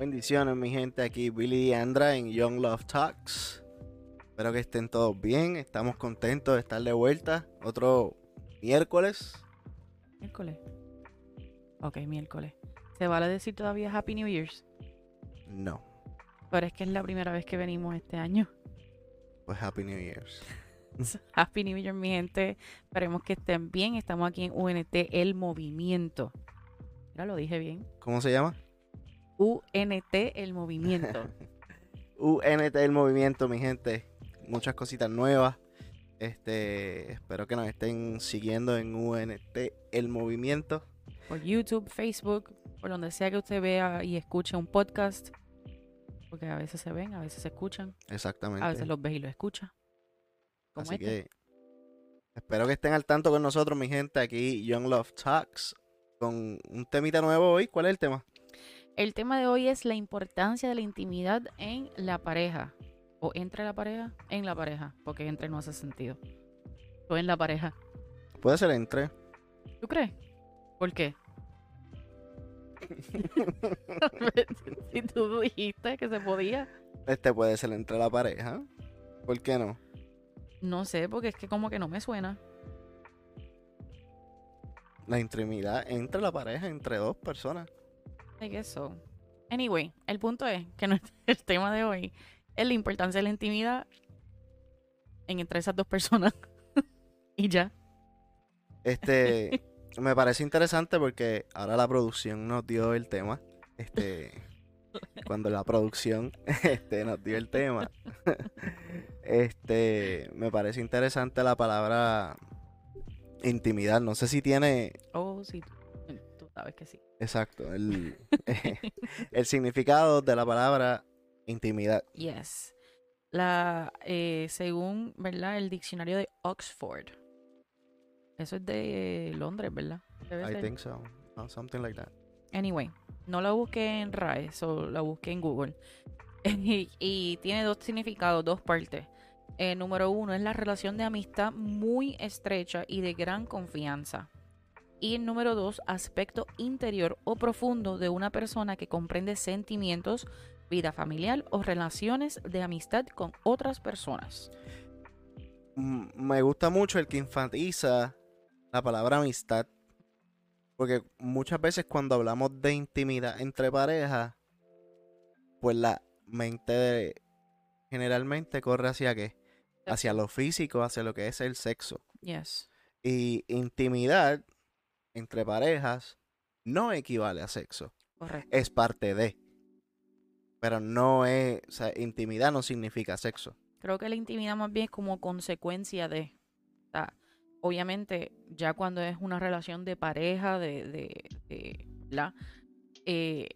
Bendiciones, mi gente. Aquí Billy Andra en Young Love Talks. Espero que estén todos bien. Estamos contentos de estar de vuelta. Otro miércoles. Miércoles. Ok, miércoles. ¿Se vale decir todavía Happy New Year's? No. Pero es que es la primera vez que venimos este año. Pues Happy New Year's. Happy New Year, mi gente. Esperemos que estén bien. Estamos aquí en UNT El Movimiento. Ya lo dije bien. ¿Cómo se llama? UNT El Movimiento. UNT El Movimiento, mi gente. Muchas cositas nuevas. Este, espero que nos estén siguiendo en UNT El Movimiento. Por YouTube, Facebook, por donde sea que usted vea y escuche un podcast. Porque a veces se ven, a veces se escuchan. Exactamente. A veces los ves y los escuchas. Como Así este. que espero que estén al tanto con nosotros, mi gente. Aquí Young Love Talks con un temita nuevo hoy. ¿Cuál es el tema? El tema de hoy es la importancia de la intimidad en la pareja. O entre la pareja, en la pareja. Porque entre no hace sentido. O en la pareja. Puede ser entre. ¿Tú crees? ¿Por qué? si tú dijiste que se podía. Este puede ser entre la pareja. ¿Por qué no? No sé, porque es que como que no me suena. La intimidad entre la pareja, entre dos personas. I guess so. Anyway, el punto es que nuestro- el tema de hoy es la importancia de la intimidad en entre esas dos personas. y ya. Este, me parece interesante porque ahora la producción nos dio el tema. Este, cuando la producción este, nos dio el tema. Este, me parece interesante la palabra intimidad. No sé si tiene Oh, sí. tú- Tú sabes que sí. Exacto el, el significado de la palabra intimidad. Yes. La, eh, según, ¿verdad? El diccionario de Oxford. Eso es de Londres, ¿verdad? Debe I ser. think so. or something like that. Anyway, no lo busqué en RAE, solo lo busqué en Google. y, y tiene dos significados, dos partes. Eh, número uno es la relación de amistad muy estrecha y de gran confianza. Y el número dos, aspecto interior o profundo de una persona que comprende sentimientos, vida familiar o relaciones de amistad con otras personas. Me gusta mucho el que enfatiza la palabra amistad. Porque muchas veces cuando hablamos de intimidad entre parejas, pues la mente de- generalmente corre hacia qué? Hacia lo físico, hacia lo que es el sexo. Yes. Y intimidad entre parejas no equivale a sexo. Correcto. Es parte de. Pero no es, o sea, intimidad no significa sexo. Creo que la intimidad más bien es como consecuencia de. O sea, obviamente, ya cuando es una relación de pareja, de. de, de- ¿verdad? Eh,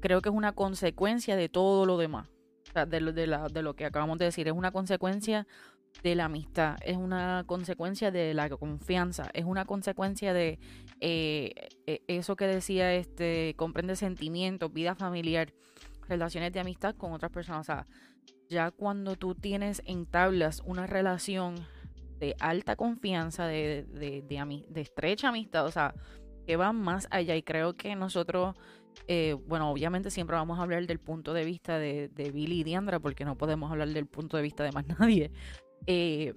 creo que es una consecuencia de todo lo demás. O sea, de de, la- de lo que acabamos de decir. Es una consecuencia de la amistad. Es una consecuencia de la confianza. Es una consecuencia de eh, eh, eso que decía este. Comprende sentimientos, vida familiar, relaciones de amistad con otras personas. O sea, ya cuando tú tienes entablas una relación de alta confianza, de, de, de estrecha amistad, o sea, que va más allá. Y creo que nosotros, eh, bueno, obviamente siempre vamos a hablar del punto de vista de, de Billy y Diandra, porque no podemos hablar del punto de vista de más nadie. Eh,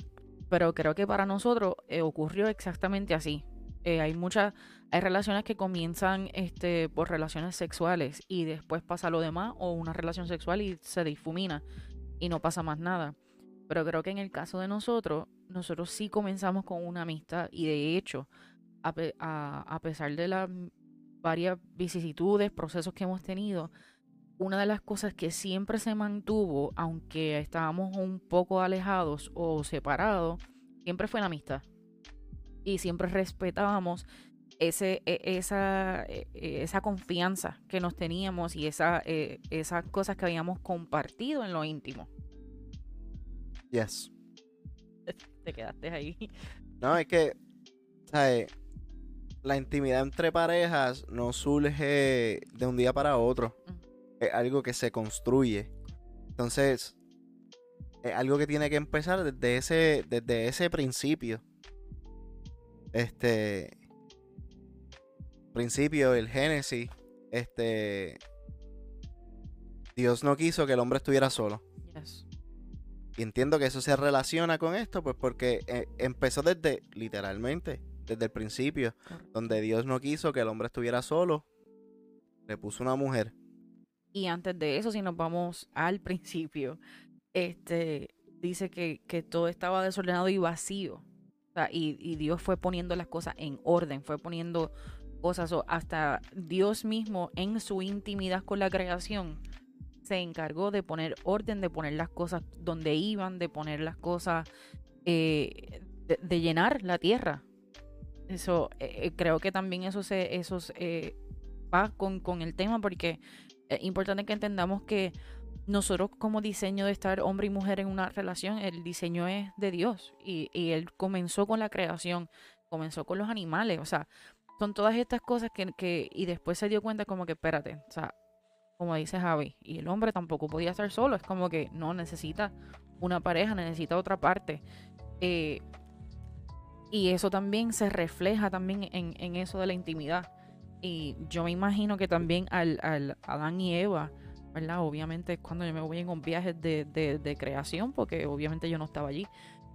pero creo que para nosotros eh, ocurrió exactamente así. Eh, hay muchas, hay relaciones que comienzan este, por relaciones sexuales y después pasa lo demás, o una relación sexual y se difumina y no pasa más nada. Pero creo que en el caso de nosotros, nosotros sí comenzamos con una amistad y de hecho, a, a- a pesar de las varias vicisitudes, procesos que hemos tenido, una de las cosas que siempre se mantuvo, aunque estábamos un poco alejados o separados, siempre fue la amistad. Y siempre respetábamos ese, e- esa, e- e- esa confianza que nos teníamos y esa, eh, esas cosas que habíamos compartido en lo íntimo. Yes. Te quedaste ahí. No, es que, ¿sabes? La intimidad entre parejas no surge de un día para otro. Es algo que se construye. Entonces, es algo que tiene que empezar desde ese, desde ese principio. Este. Principio, el génesis. Este. Dios no quiso que el hombre estuviera solo. Yes. Y entiendo que eso se relaciona con esto, pues porque eh, empezó desde, literalmente, desde el principio, Correcto. donde Dios no quiso que el hombre estuviera solo, le puso una mujer. Y antes de eso, si nos vamos al principio, este dice que, que todo estaba desordenado y vacío. Y, y Dios fue poniendo las cosas en orden, fue poniendo cosas, o hasta Dios mismo en su intimidad con la creación se encargó de poner orden, de poner las cosas donde iban, de poner las cosas, eh, de, llenar la tierra. Eso, eh, eh, creo que también eso se, eso va con, con el tema porque es importante que entendamos que nosotros como diseño de estar hombre y mujer en una relación, el diseño es de Dios y, Él comenzó con la creación, comenzó con los animales, o sea, son todas estas cosas que, y después se dio cuenta como que espérate, o sea, como dice Javi, y el hombre tampoco podía estar solo, es como que no necesita una pareja, necesita otra parte. Eh, y eso también se refleja también en eso de la intimidad. Y yo me imagino que también al, al Adán y Eva, ¿verdad? Obviamente es cuando yo me voy en un viaje de, de, de creación, porque obviamente yo no estaba allí.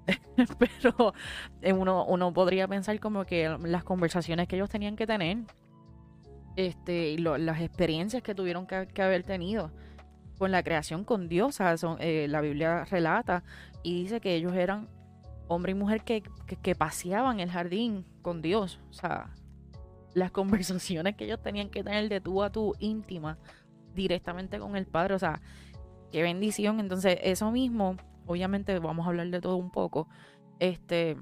Pero eh, uno, uno podría pensar como que las conversaciones que ellos tenían que tener, este, las experiencias que tuvieron que, que haber tenido con la creación con Dios, o sea, eh, la Biblia relata y dice que ellos eran hombre y mujer que, que, que paseaban el jardín con Dios, o sea, las conversaciones que ellos tenían que tener de tú a tú íntima directamente con el Padre, o sea, qué bendición. Entonces, eso mismo, obviamente vamos a hablar de todo un poco, este,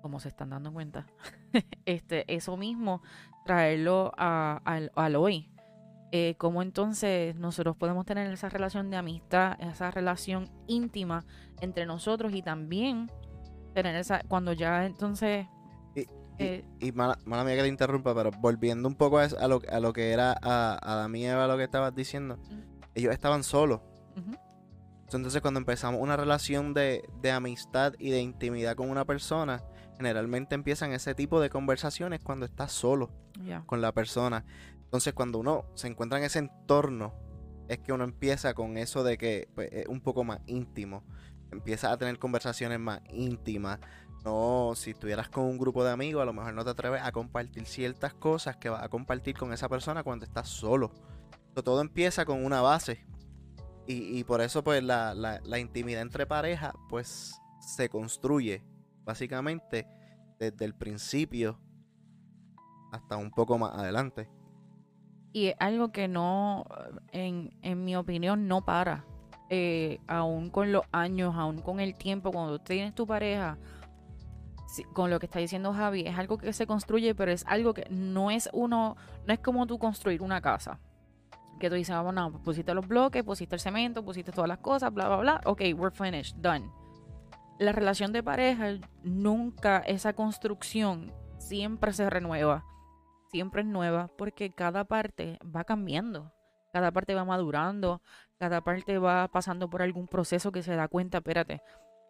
como se están dando cuenta, este, eso mismo, traerlo a- al, hoy. Eh, cómo entonces nosotros podemos tener esa relación de amistad, esa relación íntima entre nosotros y también tener esa, cuando ya entonces... Y, y- eh, y mala, mala mía que te interrumpa, pero volviendo un poco a, eso- a lo, a lo que era a, a Eva, lo que estabas diciendo, ellos estaban solos. ujú, Entonces cuando empezamos una relación de, de amistad y de intimidad con una persona, generalmente empiezan ese tipo de conversaciones cuando estás solo con la persona. Entonces cuando uno se encuentra en ese entorno, es que uno empieza con eso de que pues, es un poco más íntimo. Empieza a tener conversaciones más íntimas. No, si estuvieras con un grupo de amigos, a lo mejor no te atreves a compartir ciertas cosas que vas a compartir con esa persona cuando estás solo. So, todo empieza con una base. Y, por eso, pues, la, la- intimidad entre parejas, pues, se construye básicamente desde el principio hasta un poco más adelante. Y es algo que no, en, en mi opinión, no para. Eh, aún con los años, aún con el tiempo, cuando tienes tu pareja, con lo que está diciendo Javi, es algo que se construye, pero es algo que no es uno, no es como tú construir una casa. Que tú dices, vamos, no, pues pusiste los bloques, pusiste el cemento, pusiste todas las cosas, bla, bla, bla. Ok, we're finished, done. La relación de pareja, nunca esa construcción siempre se renueva siempre es nueva porque cada parte va cambiando, cada parte va madurando, cada parte va pasando por algún proceso que se da cuenta, espérate,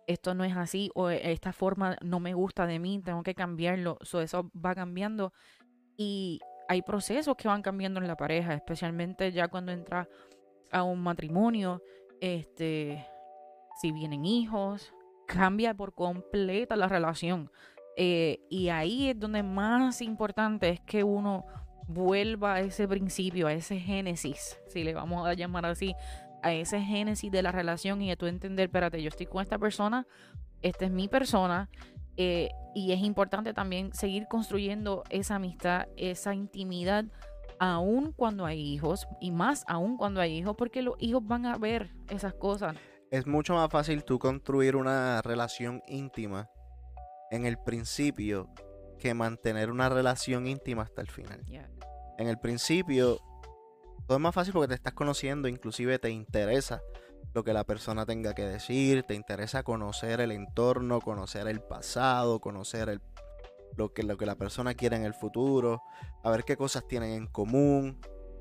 esto no es así o esta forma no me gusta de mí, tengo que cambiarlo, so, eso va cambiando y hay procesos que van cambiando en la pareja, especialmente ya cuando entra a un matrimonio, este, si vienen hijos, cambia por completa la relación. Eh, y ahí es donde más importante es que uno vuelva a ese principio, a ese génesis, si le vamos a llamar así, a ese génesis de la relación y de tú entender, espérate, yo estoy con esta persona, esta es mi persona, eh, y es importante también seguir construyendo esa amistad, esa intimidad, aún cuando hay hijos, y más aún cuando hay hijos, porque los hijos van a ver esas cosas. Es mucho más fácil tú construir una relación íntima en el principio que mantener una relación íntima hasta el final. Yeah. En el principio todo es más fácil porque te estás conociendo, inclusive te interesa lo que la persona tenga que decir, te interesa conocer el entorno, conocer el pasado, conocer el, lo, que, lo que la persona quiere en el futuro, a ver qué cosas tienen en común,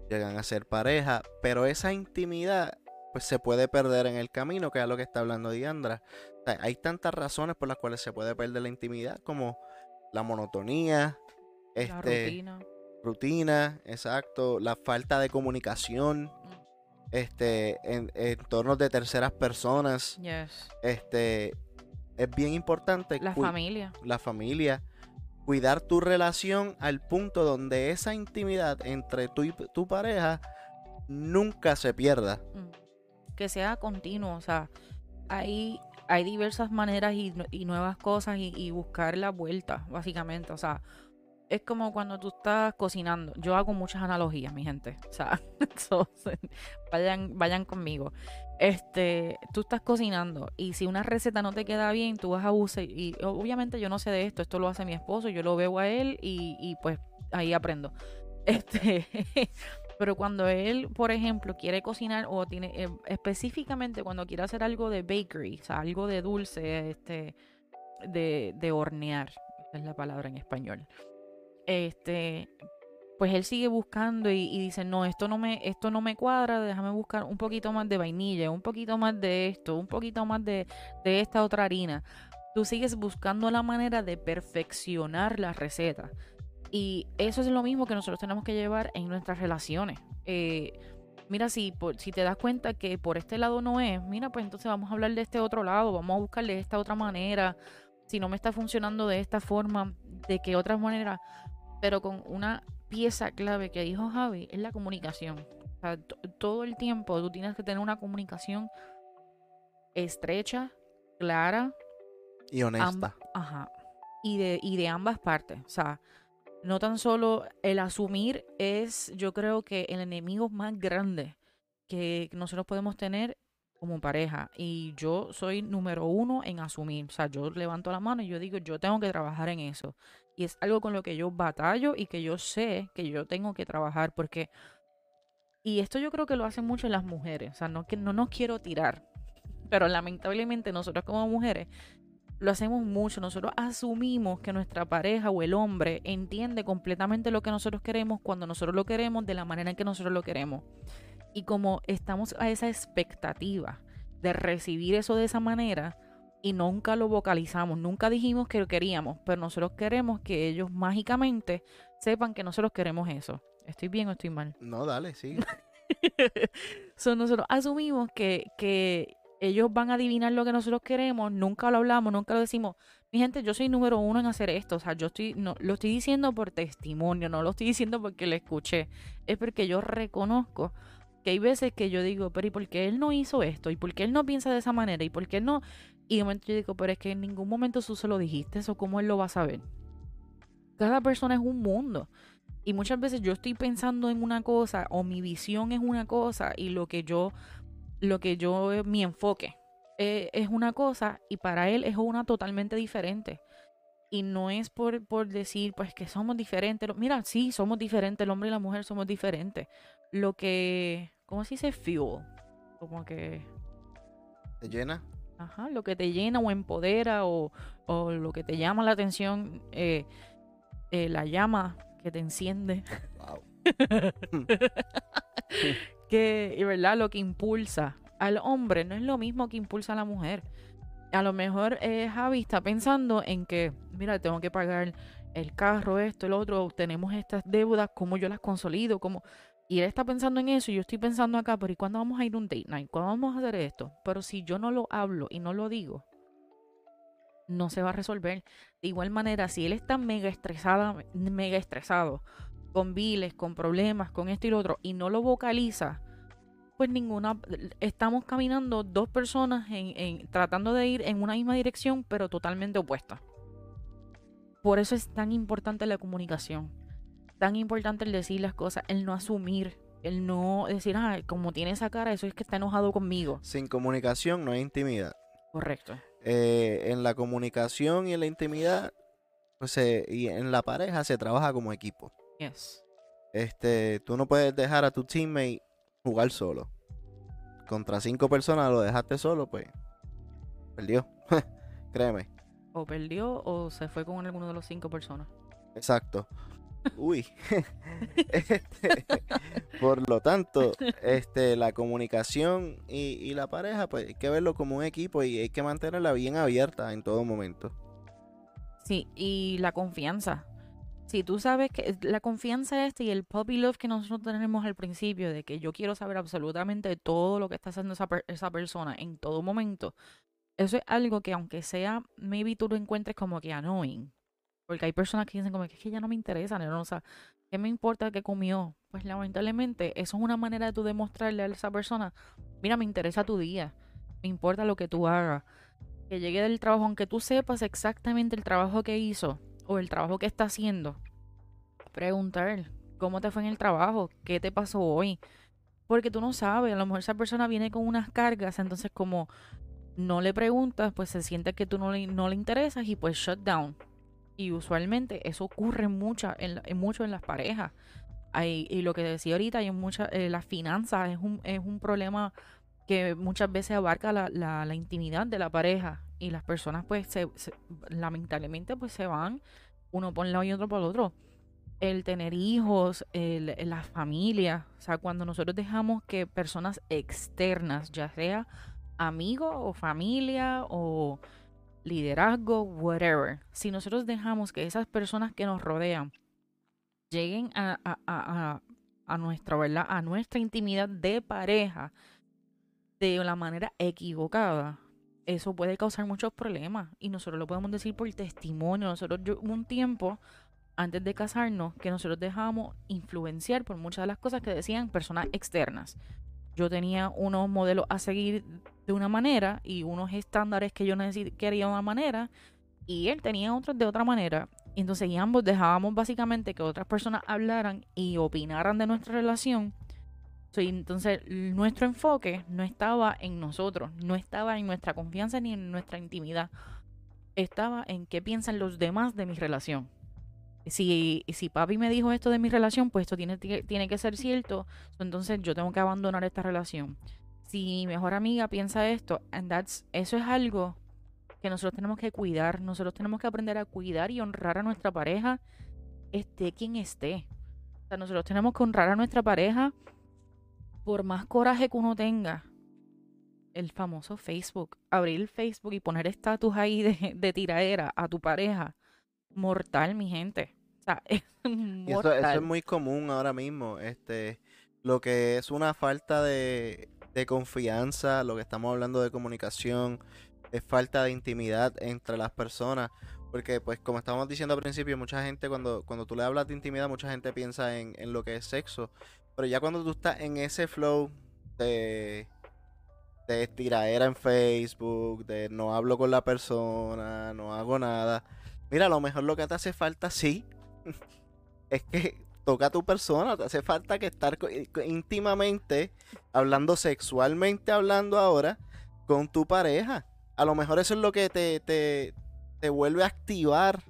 llegan a ser pareja, pero esa intimidad pues se puede perder en el camino, que es lo que está hablando Diandra. O sea, hay tantas razones por las cuales se puede perder la intimidad, como la monotonía, La este, rutina. Rutina, exacto, la falta de comunicación, este, en entornos de terceras personas, Yes. este, es bien importante La familia. la familia, cuidar tu relación al punto donde esa intimidad entre tú y tu pareja nunca se pierda. Mm. Que sea continuo, o sea, hay, hay diversas maneras y nuevas cosas y, y buscar la vuelta, básicamente. O sea, es como cuando tú estás cocinando. Yo hago muchas analogías, mi gente. O sea, so, vayan, vayan conmigo. Este, tú estás cocinando y si una receta no te queda bien, tú vas a usar, y obviamente yo no sé de esto, esto lo hace mi esposo, yo lo veo a él y, y pues ahí aprendo. Este, pero cuando él, por ejemplo, quiere cocinar o tiene eh, específicamente cuando quiere hacer algo de bakery, o sea, algo de dulce, este, de, de hornear, es la palabra en español. Este, pues él sigue buscando y, dice, no, esto no me, esto no me cuadra, déjame buscar un poquito más de vainilla, un poquito más de esto, un poquito más de, de esta otra harina. Tú sigues buscando la manera de perfeccionar la receta. Y eso es lo mismo que nosotros tenemos que llevar en nuestras relaciones. Eh, mira, si, por- si te das cuenta que por este lado no es, mira, pues entonces vamos a hablar de este otro lado, vamos a buscarle esta otra manera. Si no me está funcionando de esta forma, de qué otra manera. Pero con una pieza clave que dijo Javi es la comunicación. O sea, to- todo el tiempo tú tienes que tener una comunicación estrecha, clara, Y honesta. Ajá. Y de, y de ambas partes. O sea, no tan solo el asumir es, yo creo que el enemigo más grande que nosotros podemos tener como pareja. Y yo soy número uno en asumir. O sea, yo levanto la mano y yo digo, yo tengo que trabajar en eso. Y es algo con lo que yo batallo y que yo sé que yo tengo que trabajar porque... Y esto yo creo que lo hacen mucho las mujeres. O sea, no, que no nos quiero tirar. Pero lamentablemente nosotros como mujeres lo hacemos mucho. Nosotros asumimos que nuestra pareja o el hombre entiende completamente lo que nosotros queremos cuando nosotros lo queremos de la manera en que nosotros lo queremos. Y como estamos a esa expectativa de recibir eso de esa manera y nunca lo vocalizamos, nunca dijimos que lo queríamos, pero nosotros queremos que ellos mágicamente sepan que nosotros queremos eso. ¿Estoy bien o estoy mal? No, dale, sí. So, nosotros asumimos que, que ellos van a adivinar lo que nosotros queremos, nunca lo hablamos, nunca lo decimos. Mi gente, yo soy número uno en hacer esto. O sea, yo estoy, no, lo estoy diciendo por testimonio, no lo estoy diciendo porque lo escuché. Es porque yo reconozco que hay veces que yo digo, pero ¿y por qué él no hizo esto? ¿Y por qué él no piensa de esa manera? ¿Y por qué él no? Y de momento yo digo, pero es que en ningún momento tú se lo dijiste, eso cómo él lo va a saber. Cada persona es un mundo. Y muchas veces yo estoy pensando en una cosa o mi visión es una cosa y lo que yo, lo que yo, eh, mi enfoque eh, es una cosa y para él es una totalmente diferente. Y no es por, por decir, pues que somos diferentes. Mira, sí, somos diferentes, el hombre y la mujer somos diferentes. Lo que, ¿cómo se dice? Fuel. Como que, ¿Te llena? Ajá, lo que te llena o empodera o, o lo que te llama la atención, eh, eh, la llama que te enciende. Wow. que, y verdad, lo que impulsa al hombre no es lo mismo que impulsa a la mujer. A lo mejor eh, Javi está pensando en que, mira, tengo que pagar el carro, esto, el otro, tenemos estas deudas, cómo yo las consolido, cómo... Y él está pensando en eso y yo estoy pensando acá, pero ¿y cuándo vamos a ir a un date night? ¿Cuándo vamos a hacer esto? Pero si yo no lo hablo y no lo digo, no se va a resolver. De igual manera, si él está mega estresada, mega estresado, con viles, con problemas, con esto y lo otro, y no lo vocaliza, pues ninguna, estamos caminando dos personas en, tratando de ir en una misma dirección, pero totalmente opuesta. Por eso es tan importante la comunicación, tan importante el decir las cosas, el no asumir, el no decir, ah, como tiene esa cara, eso es que está enojado conmigo. Sin comunicación no hay intimidad. Correcto. Eh, en la comunicación y en la intimidad, pues se- y en la pareja se trabaja como equipo. Yes. Este, tú no puedes dejar a tu teammate jugar solo. Contra cinco personas lo dejaste solo, pues perdió. Créeme. O perdió o se fue con alguno de los cinco personas. Exacto. Uy. Este, por lo tanto, este, la comunicación y, la pareja, pues hay que verlo como un equipo y hay que mantenerla bien abierta en todo momento. Sí, y la confianza. Si tú sabes que la confianza esta y el puppy love que nosotros tenemos al principio, de que yo quiero saber absolutamente todo lo que está haciendo esa, esa persona en todo momento, eso es algo que aunque sea, maybe tú lo encuentres como que annoying. Porque hay personas que dicen como que es que ya no me interesa, no, o sea, ¿qué me importa que comió? Pues lamentablemente eso es una manera de tú demostrarle a esa persona, mira, me interesa tu día, me importa lo que tú hagas, que llegue del trabajo, aunque tú sepas exactamente el trabajo que hizo, o el trabajo que está haciendo, preguntar cómo te fue en el trabajo, qué te pasó hoy. Porque tú no sabes, a lo mejor esa persona viene con unas cargas, entonces como no le preguntas, pues se siente que tú no le, no le interesas y pues shut down. Y usualmente eso ocurre mucha, en, mucho en las parejas. Hay, y lo que decía ahorita, hay muchas, eh, las finanzas es un, es un problema que muchas veces abarca la, la, intimidad de la pareja y las personas pues se, lamentablemente pues se van uno por un lado y otro por el otro. El tener hijos, el, la familia, o sea, cuando nosotros dejamos que personas externas, ya sea amigos o familia o liderazgo, whatever, si nosotros dejamos que esas personas que nos rodean lleguen a, a, a, a nuestra, ¿verdad? A nuestra intimidad de pareja de la manera equivocada, eso puede causar muchos problemas. Y nosotros lo podemos decir por testimonio. Nosotros, yo, un tiempo, antes de casarnos, que nosotros dejábamos influenciar por muchas de las cosas que decían personas externas. Yo tenía unos modelos a seguir de una manera y unos estándares que yo quería de una manera y él tenía otros de otra manera. Y entonces y ambos dejábamos básicamente que otras personas hablaran y opinaran de nuestra relación entonces, nuestro enfoque no estaba en nosotros, no estaba en nuestra confianza ni en nuestra intimidad. Estaba en qué piensan los demás de mi relación. Si, si papi me dijo esto de mi relación, pues esto tiene, tiene que ser cierto. Entonces yo tengo que abandonar esta relación. Si mi mejor amiga piensa esto, and that's, eso es algo que nosotros tenemos que cuidar. Nosotros tenemos que aprender a cuidar y honrar a nuestra pareja, esté quien esté. O sea, nosotros tenemos que honrar a nuestra pareja por más coraje que uno tenga, el famoso Facebook, abrir Facebook y poner estatus ahí de, de tiraera a tu pareja, mortal, mi gente. O sea, es mortal. Eso, es muy común ahora mismo. Este, lo que es una falta de, de confianza, lo que estamos hablando de comunicación, es falta de intimidad entre las personas. Porque, pues, como estábamos diciendo al principio, mucha gente, cuando, cuando tú le hablas de intimidad, mucha gente piensa en, en lo que es sexo. Pero ya cuando tú estás en ese flow de, de tiradera en Facebook, de no hablo con la persona, no hago nada. Mira, a lo mejor lo que te hace falta, sí, es que toca a tu persona, te hace falta que estar íntimamente, hablando sexualmente, hablando ahora, con tu pareja. A lo mejor eso es lo que te, te, te vuelve a activar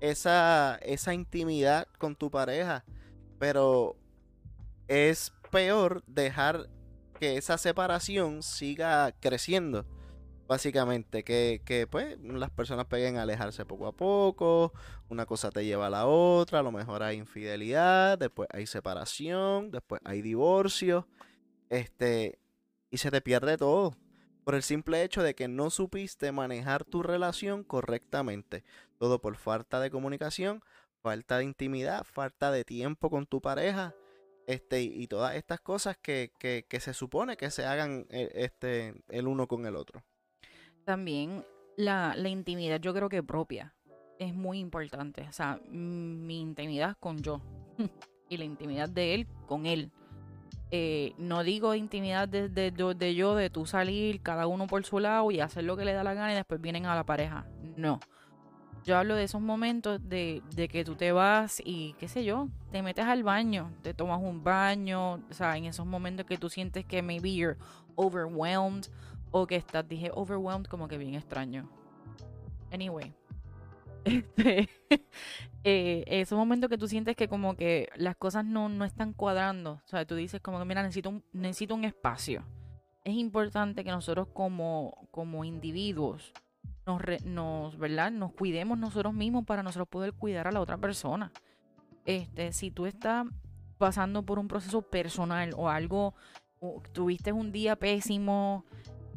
esa, esa intimidad con tu pareja. Pero es peor dejar que esa separación siga creciendo. Básicamente, que, que, pues las personas peguen a alejarse poco a poco, una cosa te lleva a la otra, a lo mejor hay infidelidad, después hay separación, después hay divorcio, este, y se te pierde todo por el simple hecho de que no supiste manejar tu relación correctamente. Todo por falta de comunicación, falta de intimidad, falta de tiempo con tu pareja este, y todas estas cosas que, se supone que se hagan eh, este, el uno con el otro. También la, intimidad yo creo que propia es muy importante. O sea, mi intimidad con yo y la intimidad de él con él. Eh, no digo intimidad de, de, de, yo, de tú salir cada uno por su lado y hacer lo que le da la gana y después vienen a la pareja. No. Yo hablo de esos momentos de, que tú te vas y, qué sé yo, te metes al baño, te tomas un baño, o sea, en esos momentos que tú sientes que maybe you're overwhelmed o que estás, dije overwhelmed como que bien extraño. Anyway. Este, eh, esos momentos que tú sientes que como que las cosas no, no están cuadrando. O sea, tú dices como que, mira, necesito un, necesito un espacio. Es importante que nosotros como, como individuos nos, nos, ¿verdad? nos cuidemos nosotros mismos para nosotros poder cuidar a la otra persona. Este, si tú estás pasando por un proceso personal o algo, tuviste un día pésimo,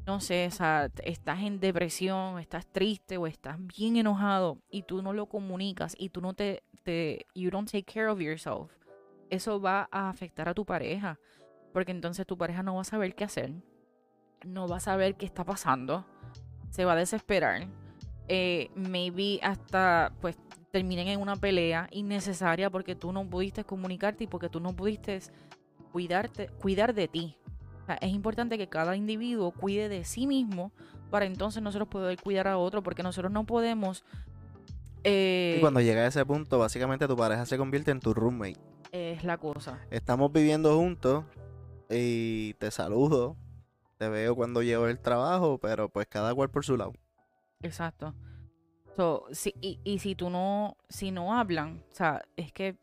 no sé, o sea, estás en depresión, estás triste o estás bien enojado y tú no lo comunicas y tú no te, you don't take care of yourself, eso va a afectar a tu pareja, porque entonces tu pareja no va a saber qué hacer, no va a saber qué está pasando, se va a desesperar, eh, maybe hasta pues terminen en una pelea innecesaria porque tú no pudiste comunicarte y porque tú no pudiste cuidarte, cuidar de ti es importante que cada individuo cuide de sí mismo para entonces nosotros poder cuidar a otro, porque nosotros no podemos... y cuando eh, llega a ese punto, básicamente tu pareja se convierte en tu roommate. Es la cosa. Estamos viviendo juntos y te saludo, te veo cuando llego el trabajo, pero pues cada cual por su lado. Exacto. y, y, si tú no, si no hablan, o sea, es que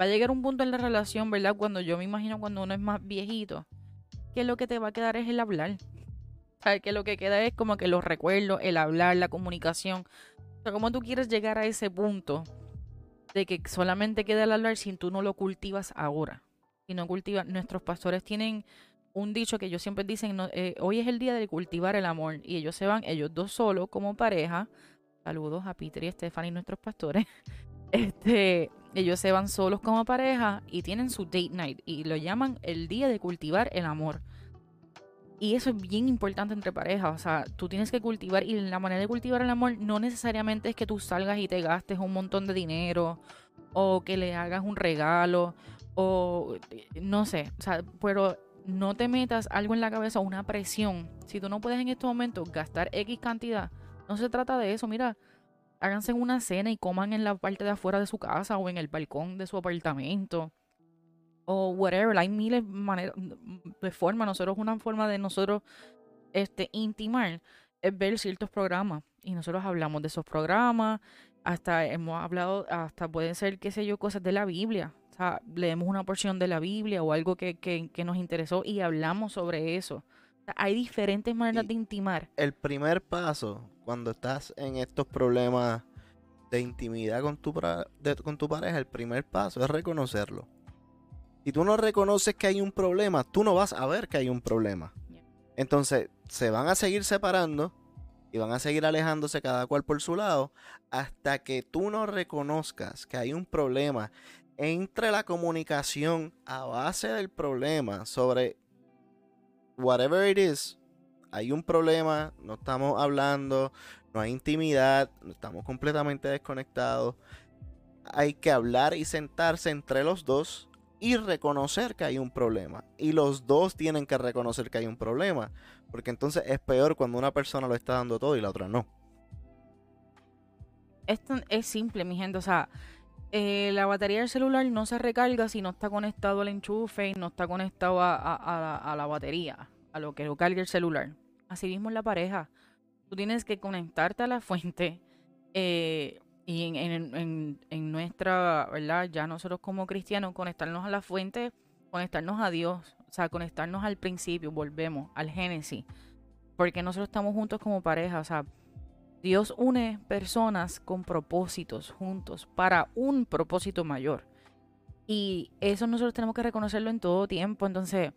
va a llegar un punto en la relación, ¿verdad? Cuando yo me imagino cuando uno es más viejito, que lo que te va a quedar es el hablar. ¿Sabes? Que lo que queda es como que los recuerdos, el hablar, la comunicación. O sea, ¿cómo tú quieres llegar a ese punto de que solamente queda el hablar si tú no lo cultivas ahora? Si no cultivas, nuestros pastores tienen un dicho que ellos siempre dicen, eh, hoy es el día de cultivar el amor. Y ellos se van, ellos dos solos como pareja. Saludos a Peter y Stephanie, nuestros pastores. Este, ellos se van solos como pareja y tienen su date night y lo llaman el día de cultivar el amor. Y eso es bien importante entre parejas. O sea, tú tienes que cultivar y la manera de cultivar el amor no necesariamente es que tú salgas y te gastes un montón de dinero o que le hagas un regalo o no sé. O sea, pero no te metas algo en la cabeza, una presión. Si tú no puedes en estos momentos gastar X cantidad, no se trata de eso. Mira, háganse una cena y coman en la parte de afuera de su casa o en el balcón de su apartamento o whatever. Hay miles de formas. Nosotros, una forma de nosotros este, intimar es ver ciertos programas y nosotros hablamos de esos programas. Hasta hemos hablado, hasta pueden ser, qué sé yo, cosas de la Biblia. O sea, leemos una porción de la Biblia o algo que, que, que nos interesó y hablamos sobre eso. Hay diferentes maneras de intimar. El primer paso cuando estás en estos problemas de intimidad con tu, con tu pareja, el primer paso es reconocerlo. Si tú no reconoces que hay un problema, tú no vas a ver que hay un problema. Entonces, se van a seguir separando y van a seguir alejándose cada cual por su lado hasta que tú no reconozcas que hay un problema entre la comunicación a base del problema sobre whatever it is hay un problema, no estamos hablando, no hay intimidad, estamos completamente desconectados. Hay que hablar y sentarse entre los dos y reconocer que hay un problema. Y los dos tienen que reconocer que hay un problema. Porque entonces es peor cuando una persona lo está dando todo y la otra no. Esto es simple, mi gente. O sea, eh, la batería del celular no se recarga si no está conectado al enchufe y no está conectado a, la batería, a lo que lo carga el celular. Así mismo en la pareja. Tú tienes que conectarte a la fuente eh, y en, nuestra, ¿verdad? Ya nosotros como cristianos, conectarnos a la fuente, conectarnos a Dios, o sea, conectarnos al principio, volvemos al Génesis. Porque nosotros estamos juntos como pareja, o sea, Dios une personas con propósitos juntos para un propósito mayor. Y eso nosotros tenemos que reconocerlo en todo tiempo. Entonces,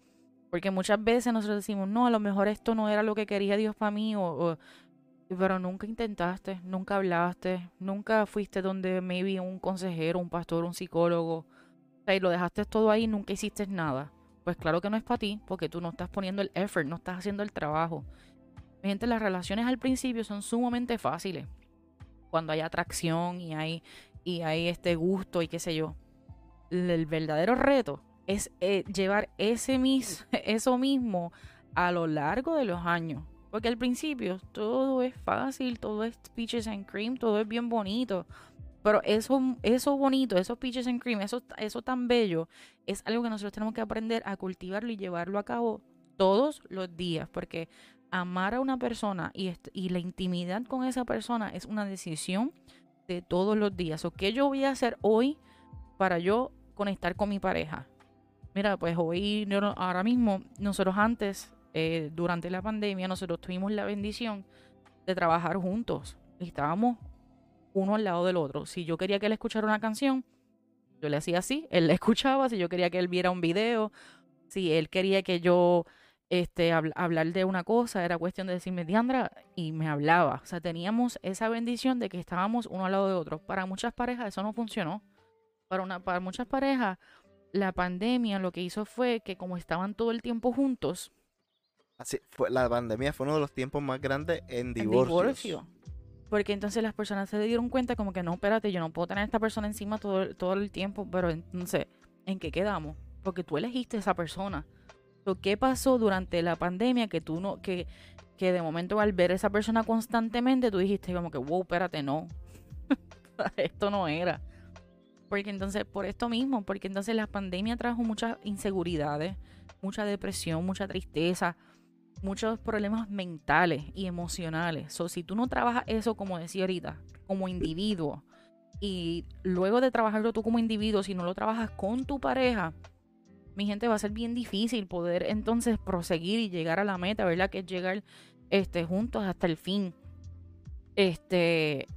porque muchas veces nosotros decimos, no, a lo mejor esto no era lo que quería Dios para mí, o, pero nunca intentaste, nunca hablaste, nunca fuiste donde maybe un consejero, un pastor, un psicólogo, o sea, y lo dejaste todo ahí, nunca hiciste nada. Pues claro que no es para ti, porque tú no estás poniendo el effort, no estás haciendo el trabajo. Las relaciones al principio son sumamente fáciles. Cuando hay atracción y hay, y hay este gusto y qué sé yo. El verdadero reto es eh, llevar ese mis, eso mismo a lo largo de los años. Porque al principio todo es fácil, todo es peaches and cream, todo es bien bonito. Pero eso, eso bonito, esos peaches and cream, eso, eso tan bello, es algo que nosotros tenemos que aprender a cultivarlo y llevarlo a cabo todos los días. Porque amar a una persona y, y la intimidad con esa persona es una decisión de todos los días. Qué yo voy a hacer hoy para yo conectar con mi pareja Mira, pues hoy, ahora mismo, nosotros antes, eh, durante la pandemia, nosotros tuvimos la bendición de trabajar juntos. estábamos uno al lado del otro. Si yo quería que él escuchara una canción, yo le hacía así, él la escuchaba. Si yo quería que él viera un video, si él quería que yo este, hablar de una cosa, era cuestión de decirme, Diandra, y me hablaba. O sea, teníamos esa bendición de que estábamos uno al lado de otro. Para muchas parejas eso no funcionó. Para, una, para muchas parejas, la pandemia lo que hizo fue que como estaban todo el tiempo juntos. Así, fue, la pandemia fue uno de los tiempos más grandes en divorcio. Porque entonces las personas se dieron cuenta como que no, espérate, yo no puedo tener a esta persona encima todo, todo el tiempo, pero entonces, ¿en qué quedamos? Porque tú elegiste a esa persona ¿Qué pasó durante la pandemia que tú no, que, que de momento al ver esa persona constantemente, tú dijiste como que, wow, espérate, no. esto no era. Porque entonces, por esto mismo, porque entonces la pandemia trajo muchas inseguridades, mucha depresión, mucha tristeza, muchos problemas mentales y emocionales. O si tú no trabajas eso, como decía ahorita, como individuo, y luego de trabajarlo tú como individuo, si no lo trabajas con tu pareja, mi gente, va a ser bien difícil poder entonces proseguir y llegar a la meta, ¿verdad? Que es llegar este, juntos hasta el fin. Este,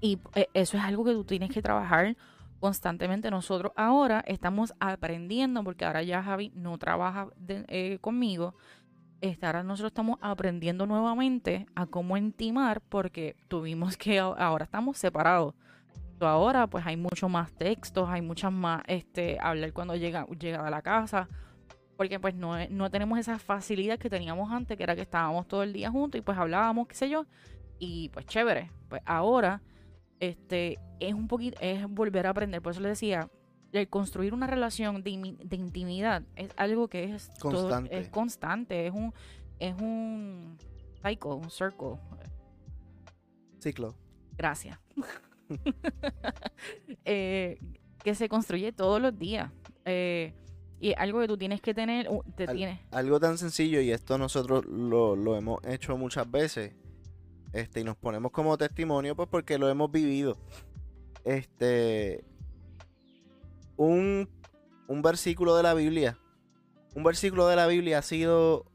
y eh, eso es algo que tú tienes que trabajar constantemente. Nosotros ahora estamos aprendiendo, porque ahora ya Javi no trabaja eh, conmigo. Este, ahora nosotros estamos aprendiendo nuevamente a cómo intimar, porque tuvimos que, ahora estamos separados ahora pues hay mucho más textos, hay muchas más, este, hablar cuando llega, llega a la casa, porque pues no, no tenemos esa facilidad que teníamos antes, que era que estábamos todo el día juntos y pues hablábamos, qué sé yo, y pues chévere, pues ahora, este, es un poquito, es volver a aprender, por eso le decía, el construir una relación de, intimidad es algo que es constante, es constante, es un, es un cycle, un circle. Ciclo. Gracias. Eh, que se construye todos los días. Eh, y algo que tú tienes que tener, te Algo tan sencillo, y esto nosotros lo, hemos hecho muchas veces, este, y nos ponemos como testimonio, pues porque lo hemos vivido. Este, un, un versículo de la Biblia, un versículo de la Biblia ha sido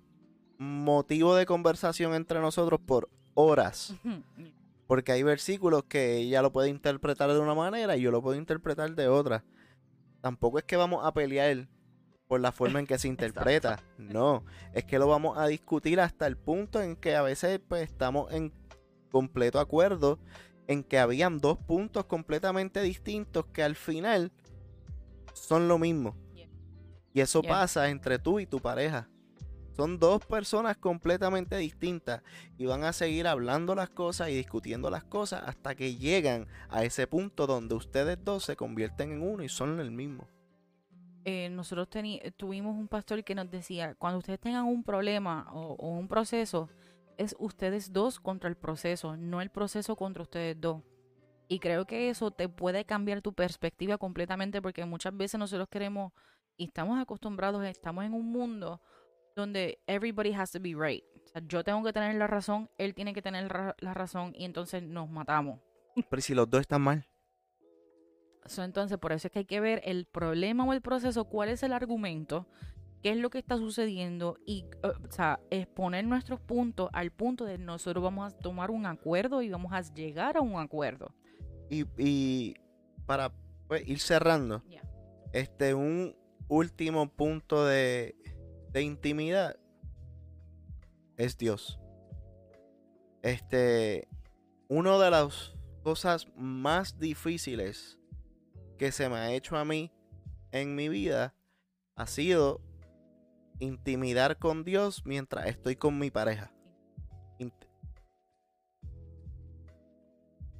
motivo de conversación entre nosotros por horas. Porque hay versículos que ella lo puede interpretar de una manera y yo lo puedo interpretar de otra. Tampoco es que vamos a pelear por la forma en que se interpreta. No, es que lo vamos a discutir hasta el punto en que a veces pues, estamos en completo acuerdo en que habían dos puntos completamente distintos que al final son lo mismo. Y eso pasa entre tú y tu pareja. Son dos personas completamente distintas y van a seguir hablando las cosas y discutiendo las cosas hasta que llegan a ese punto donde ustedes dos se convierten en uno y son el mismo. Eh, nosotros tuvimos un pastor que nos decía, cuando ustedes tengan un problema o, un proceso, es ustedes dos contra el proceso, no el proceso contra ustedes dos. Y creo que eso te puede cambiar tu perspectiva completamente porque muchas veces nosotros queremos y estamos acostumbrados, estamos en un mundo donde everybody has to be right. O sea, yo tengo que tener la razón, él tiene que tener la razón y entonces nos matamos. Pero si los dos están mal? entonces, por eso es que hay que ver el problema o el proceso, cuál es el argumento, qué es lo que está sucediendo y, uh, o sea, exponer nuestros puntos al punto de nosotros vamos a tomar un acuerdo y vamos a llegar a un acuerdo. Y, para pues, ir cerrando, este, un último punto de de intimidad es Dios. Este, una de las cosas más difíciles que se me ha hecho a mí en mi vida ha sido intimidar con Dios mientras estoy con mi pareja.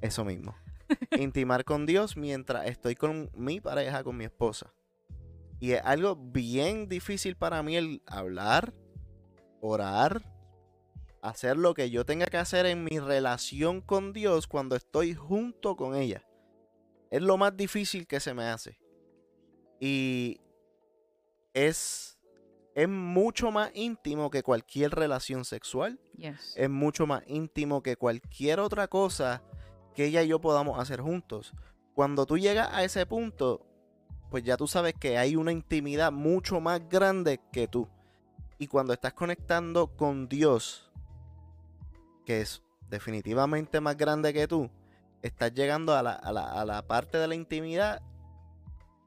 Eso mismo. Intimar con Dios mientras estoy con mi pareja, con mi esposa. Y es algo bien difícil para mí el hablar, orar, hacer lo que yo tenga que hacer en mi relación con Dios cuando estoy junto con ella. Es lo más difícil que se me hace. Y es, es mucho más íntimo que cualquier relación sexual. Es mucho más íntimo que cualquier otra cosa que ella y yo podamos hacer juntos. Cuando tú llegas a ese punto, pues ya tú sabes que hay una intimidad mucho más grande que tú. Y cuando estás conectando con Dios, que es definitivamente más grande que tú, estás llegando a la, parte de la intimidad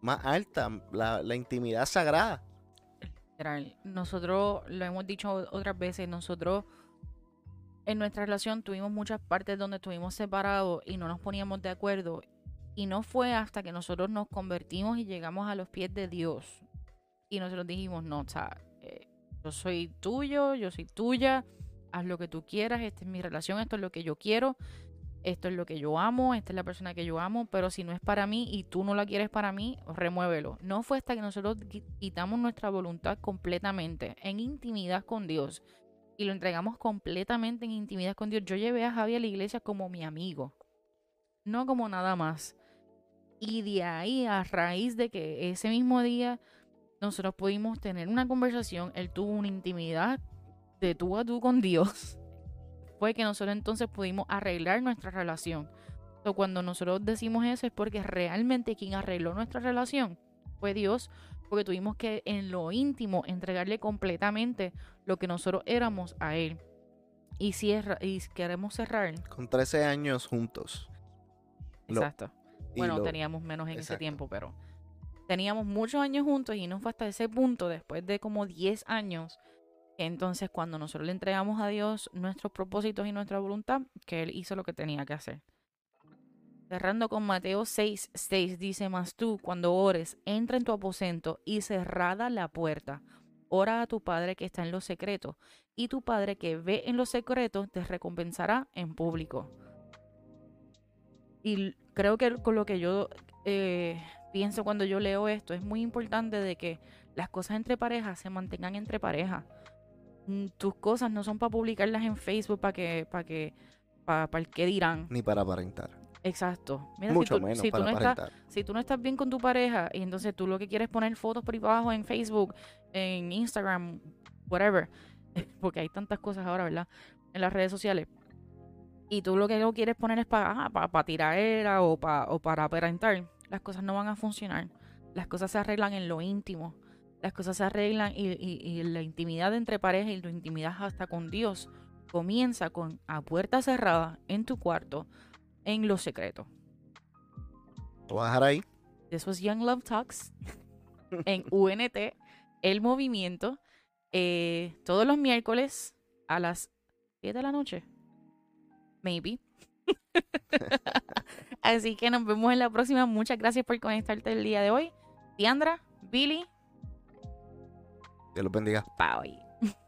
más alta, la, intimidad sagrada. Nosotros lo hemos dicho otras veces, nosotros en nuestra relación tuvimos muchas partes donde estuvimos separados y no nos poníamos de acuerdo. Y no fue hasta que nosotros nos convertimos y llegamos a los pies de Dios. Y nosotros dijimos, no, o sea, eh, yo soy tuyo, yo soy tuya, haz lo que tú quieras, esta es mi relación, esto es lo que yo quiero, esto es lo que yo amo, esta es la persona que yo amo, pero si no es para mí y tú no la quieres para mí, remuévelo. No fue hasta que nosotros quitamos nuestra voluntad completamente en intimidad con Dios y lo entregamos completamente en intimidad con Dios. Yo llevé a Javi a la iglesia como mi amigo, no como nada más. Y de ahí, a raíz de que ese mismo día nosotros pudimos tener una conversación, él tuvo una intimidad de tú a tú con Dios, fue que nosotros entonces pudimos arreglar nuestra relación. O cuando nosotros decimos eso es porque realmente quien arregló nuestra relación fue Dios, porque tuvimos que en lo íntimo entregarle completamente lo que nosotros éramos a Él. Y, cierra, y queremos cerrar. Con 13 años juntos. Exacto. Bueno, teníamos menos en ese tiempo, pero teníamos muchos años juntos y no fue hasta ese punto, después de como 10 años, entonces cuando nosotros le entregamos a Dios nuestros propósitos y nuestra voluntad, que Él hizo lo que tenía que hacer. Cerrando con Mateo 6, 6 dice, más tú cuando ores, entra en tu aposento y cerrada la puerta. Ora a tu Padre que está en los secretos, y tu Padre que ve en los secretos te recompensará en público. Y creo que con lo que yo eh, pienso cuando yo leo esto, es muy importante de que las cosas entre parejas se mantengan entre parejas. Mm, tus cosas no son para publicarlas en Facebook para que, para que, para, para el que dirán. Ni para aparentar. Exacto. Mucho si tú, menos si para tú no estás, si tú no estás bien con tu pareja y entonces tú lo que quieres poner fotos por ahí abajo en Facebook, en Instagram, whatever, porque hay tantas cosas ahora, ¿verdad? En las redes sociales. Y tú lo que no quieres poner es para para, tirar o, para, o para aparentar. Las cosas no van a funcionar. Las cosas se arreglan en lo íntimo. Las cosas se arreglan y, y, y la intimidad entre pareja y la intimidad hasta con Dios comienza con a puerta cerrada en tu cuarto en lo secreto. Lo voy a dejar ahí. This was Young Love Talks en UNT, el movimiento, eh, todos los miércoles a las 7 de la noche. Maybe. Así que nos vemos en la próxima. Muchas gracias por conectarte el día de hoy. Diandra, Billy. Dios los bendiga. Bye.